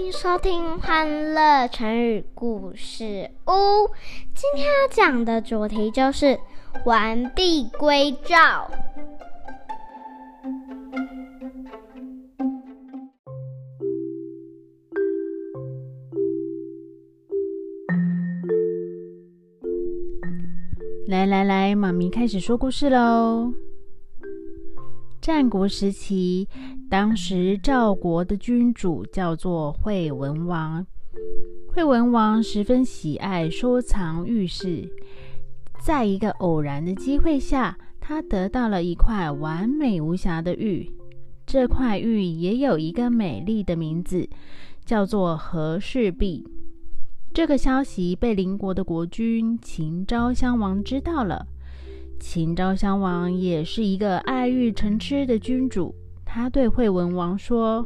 迎收听《欢乐成语故事屋》。今天要讲的主题就是“完璧归赵”。来来来，妈咪开始说故事喽。战国时期，当时赵国的君主叫做惠文王。惠文王十分喜爱收藏玉饰，在一个偶然的机会下，他得到了一块完美无瑕的玉。这块玉也有一个美丽的名字，叫做和氏璧。这个消息被邻国的国君秦昭襄王知道了。秦昭襄王也是一个爱玉成痴的君主，他对惠文王说：“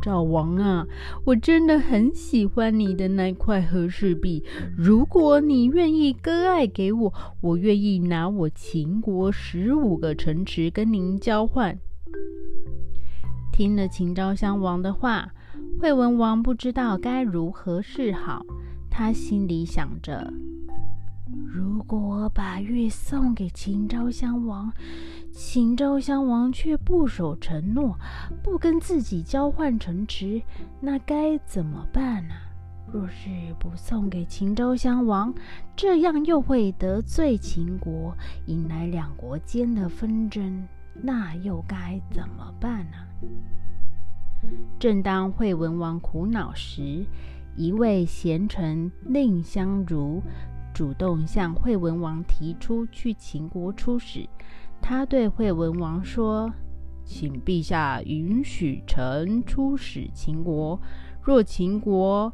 赵王啊，我真的很喜欢你的那块和氏璧，如果你愿意割爱给我，我愿意拿我秦国十五个城池跟您交换。”听了秦昭襄王的话，惠文王不知道该如何是好，他心里想着。如果把玉送给秦昭襄王，秦昭襄王却不守承诺，不跟自己交换城池，那该怎么办呢？若是不送给秦昭襄王，这样又会得罪秦国，引来两国间的纷争，那又该怎么办呢？正当惠文王苦恼时，一位贤臣蔺相如。主动向惠文王提出去秦国出使，他对惠文王说：“请陛下允许臣出使秦国。若秦国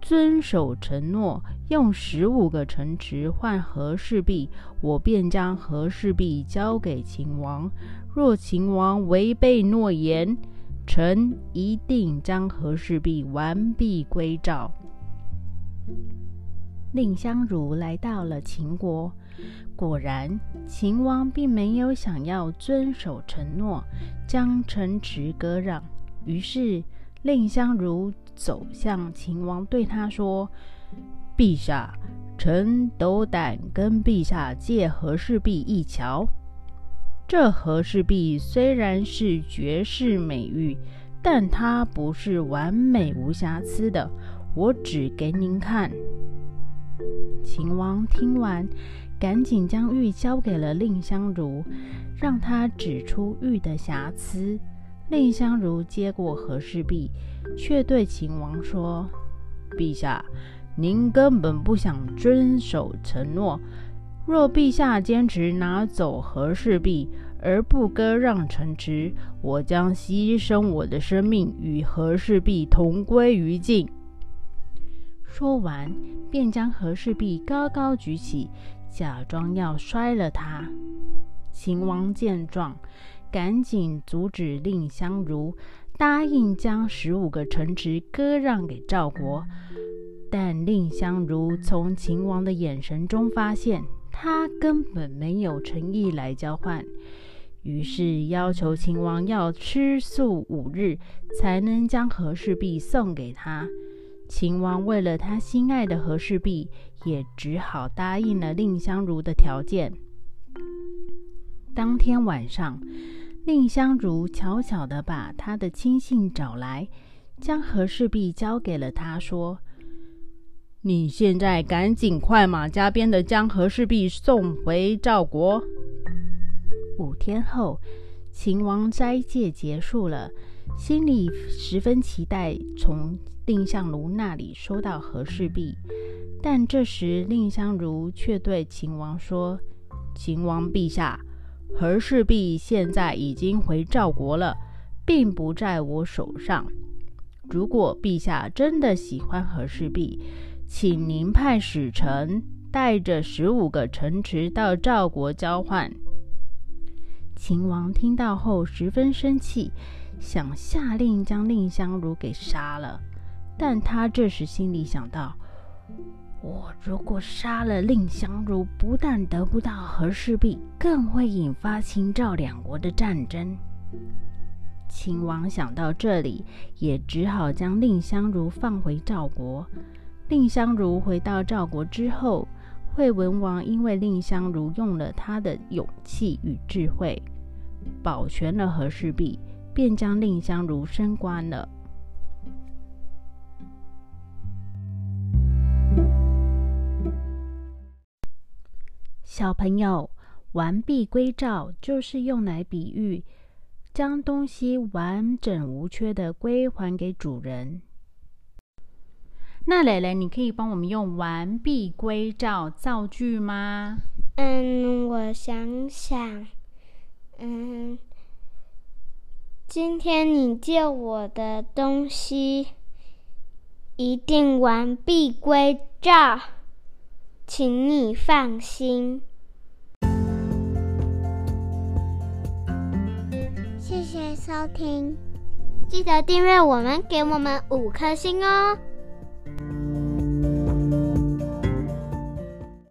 遵守承诺，用十五个城池换和氏璧，我便将和氏璧交给秦王。若秦王违背诺言，臣一定将和氏璧完璧归赵。”蔺相如来到了秦国，果然秦王并没有想要遵守承诺，将城池割让。于是蔺相如走向秦王，对他说：“陛下，臣斗胆跟陛下借和氏璧一瞧。这和氏璧虽然是绝世美玉，但它不是完美无瑕疵的。我指给您看。”秦王听完，赶紧将玉交给了蔺相如，让他指出玉的瑕疵。蔺相如接过和氏璧，却对秦王说：“陛下，您根本不想遵守承诺。若陛下坚持拿走和氏璧，而不割让城池，我将牺牲我的生命，与和氏璧同归于尽。”说完，便将和氏璧高高举起，假装要摔了它。秦王见状，赶紧阻止蔺相如，答应将十五个城池割让给赵国。但蔺相如从秦王的眼神中发现，他根本没有诚意来交换，于是要求秦王要吃素五日，才能将和氏璧送给他。秦王为了他心爱的和氏璧，也只好答应了蔺相如的条件。当天晚上，蔺相如悄悄地把他的亲信找来，将和氏璧交给了他，说：“你现在赶紧快马加鞭地将和氏璧送回赵国。”五天后，秦王斋戒结束了，心里十分期待从。蔺相如那里收到和氏璧，但这时蔺相如却对秦王说：“秦王陛下，和氏璧现在已经回赵国了，并不在我手上。如果陛下真的喜欢和氏璧，请您派使臣带着十五个城池到赵国交换。”秦王听到后十分生气，想下令将蔺相如给杀了。但他这时心里想到：我如果杀了蔺相如，不但得不到和氏璧，更会引发秦赵两国的战争。秦王想到这里，也只好将蔺相如放回赵国。蔺相如回到赵国之后，惠文王因为蔺相如用了他的勇气与智慧，保全了和氏璧，便将蔺相如升官了。小朋友，完璧归赵就是用来比喻将东西完整无缺的归还给主人。那蕾蕾，你可以帮我们用“完璧归赵”造句吗？嗯，我想想，嗯，今天你借我的东西一定完璧归赵，请你放心。谢谢收听，记得订阅我们，给我们五颗星哦。